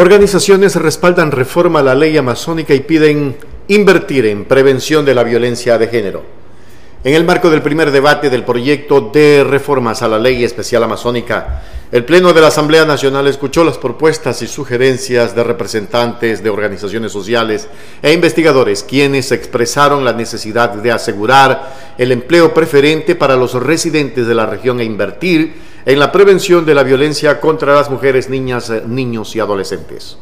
Organizaciones respaldan reforma a la ley amazónica y piden invertir en prevención de la violencia de género. En el marco del primer debate del proyecto de reformas a la ley especial amazónica, el Pleno de la Asamblea Nacional escuchó las propuestas y sugerencias de representantes de organizaciones sociales e investigadores, quienes expresaron la necesidad de asegurar el empleo preferente para los residentes de la región e invertir en la prevención de la violencia contra las mujeres, niñas, eh, niños y adolescentes.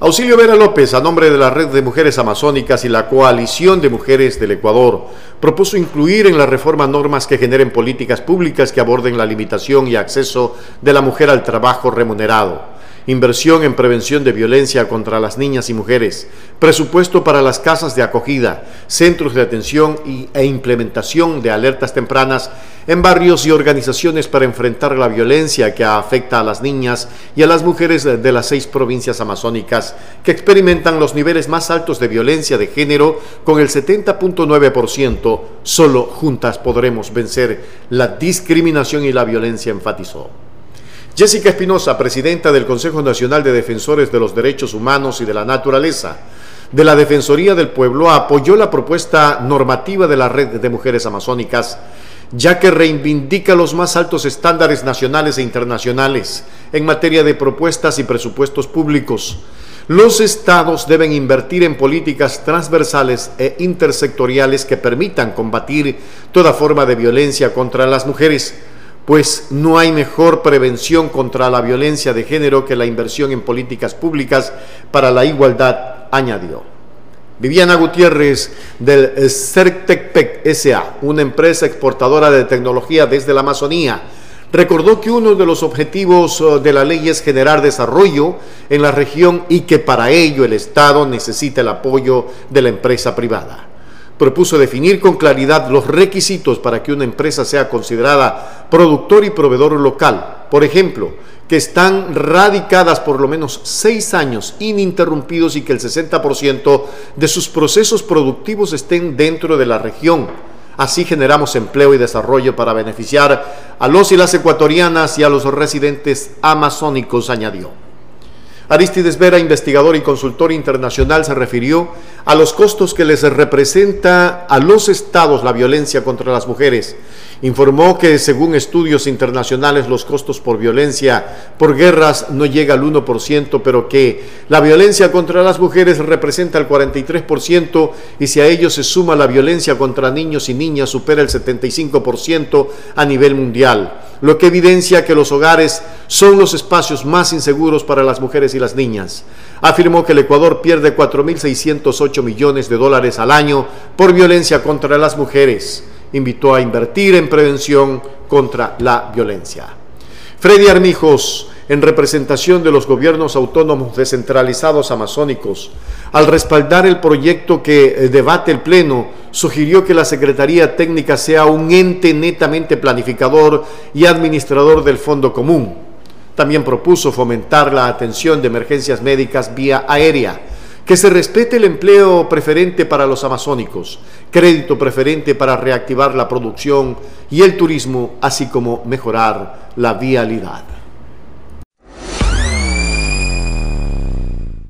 Auxilio Vera López, a nombre de la Red de Mujeres Amazónicas y la Coalición de Mujeres del Ecuador, propuso incluir en la reforma normas que generen políticas públicas que aborden la limitación y acceso de la mujer al trabajo remunerado inversión en prevención de violencia contra las niñas y mujeres, presupuesto para las casas de acogida, centros de atención e implementación de alertas tempranas en barrios y organizaciones para enfrentar la violencia que afecta a las niñas y a las mujeres de las seis provincias amazónicas que experimentan los niveles más altos de violencia de género con el 70.9%. Solo juntas podremos vencer la discriminación y la violencia, enfatizó. Jessica Espinosa, presidenta del Consejo Nacional de Defensores de los Derechos Humanos y de la Naturaleza, de la Defensoría del Pueblo, apoyó la propuesta normativa de la Red de Mujeres Amazónicas, ya que reivindica los más altos estándares nacionales e internacionales en materia de propuestas y presupuestos públicos. Los estados deben invertir en políticas transversales e intersectoriales que permitan combatir toda forma de violencia contra las mujeres pues no hay mejor prevención contra la violencia de género que la inversión en políticas públicas para la igualdad, añadió. Viviana Gutiérrez del CERTECPEC SA, una empresa exportadora de tecnología desde la Amazonía, recordó que uno de los objetivos eh, de la ley es generar desarrollo en la región y que para ello el Estado necesita el apoyo de la empresa privada propuso definir con claridad los requisitos para que una empresa sea considerada productor y proveedor local. Por ejemplo, que están radicadas por lo menos seis años ininterrumpidos y que el 60% de sus procesos productivos estén dentro de la región. Así generamos empleo y desarrollo para beneficiar a los y las ecuatorianas y a los residentes amazónicos, añadió. Aristides Vera, investigador y consultor internacional, se refirió a los costos que les representa a los estados la violencia contra las mujeres. Informó que según estudios internacionales los costos por violencia por guerras no llega al 1%, pero que la violencia contra las mujeres representa el 43% y si a ello se suma la violencia contra niños y niñas supera el 75% a nivel mundial, lo que evidencia que los hogares son los espacios más inseguros para las mujeres y las niñas. Afirmó que el Ecuador pierde 4.608 millones de dólares al año por violencia contra las mujeres. Invitó a invertir en prevención contra la violencia. Freddy Armijos, en representación de los gobiernos autónomos descentralizados amazónicos, al respaldar el proyecto que eh, debate el Pleno, sugirió que la Secretaría Técnica sea un ente netamente planificador y administrador del Fondo Común también propuso fomentar la atención de emergencias médicas vía aérea, que se respete el empleo preferente para los amazónicos, crédito preferente para reactivar la producción y el turismo, así como mejorar la vialidad.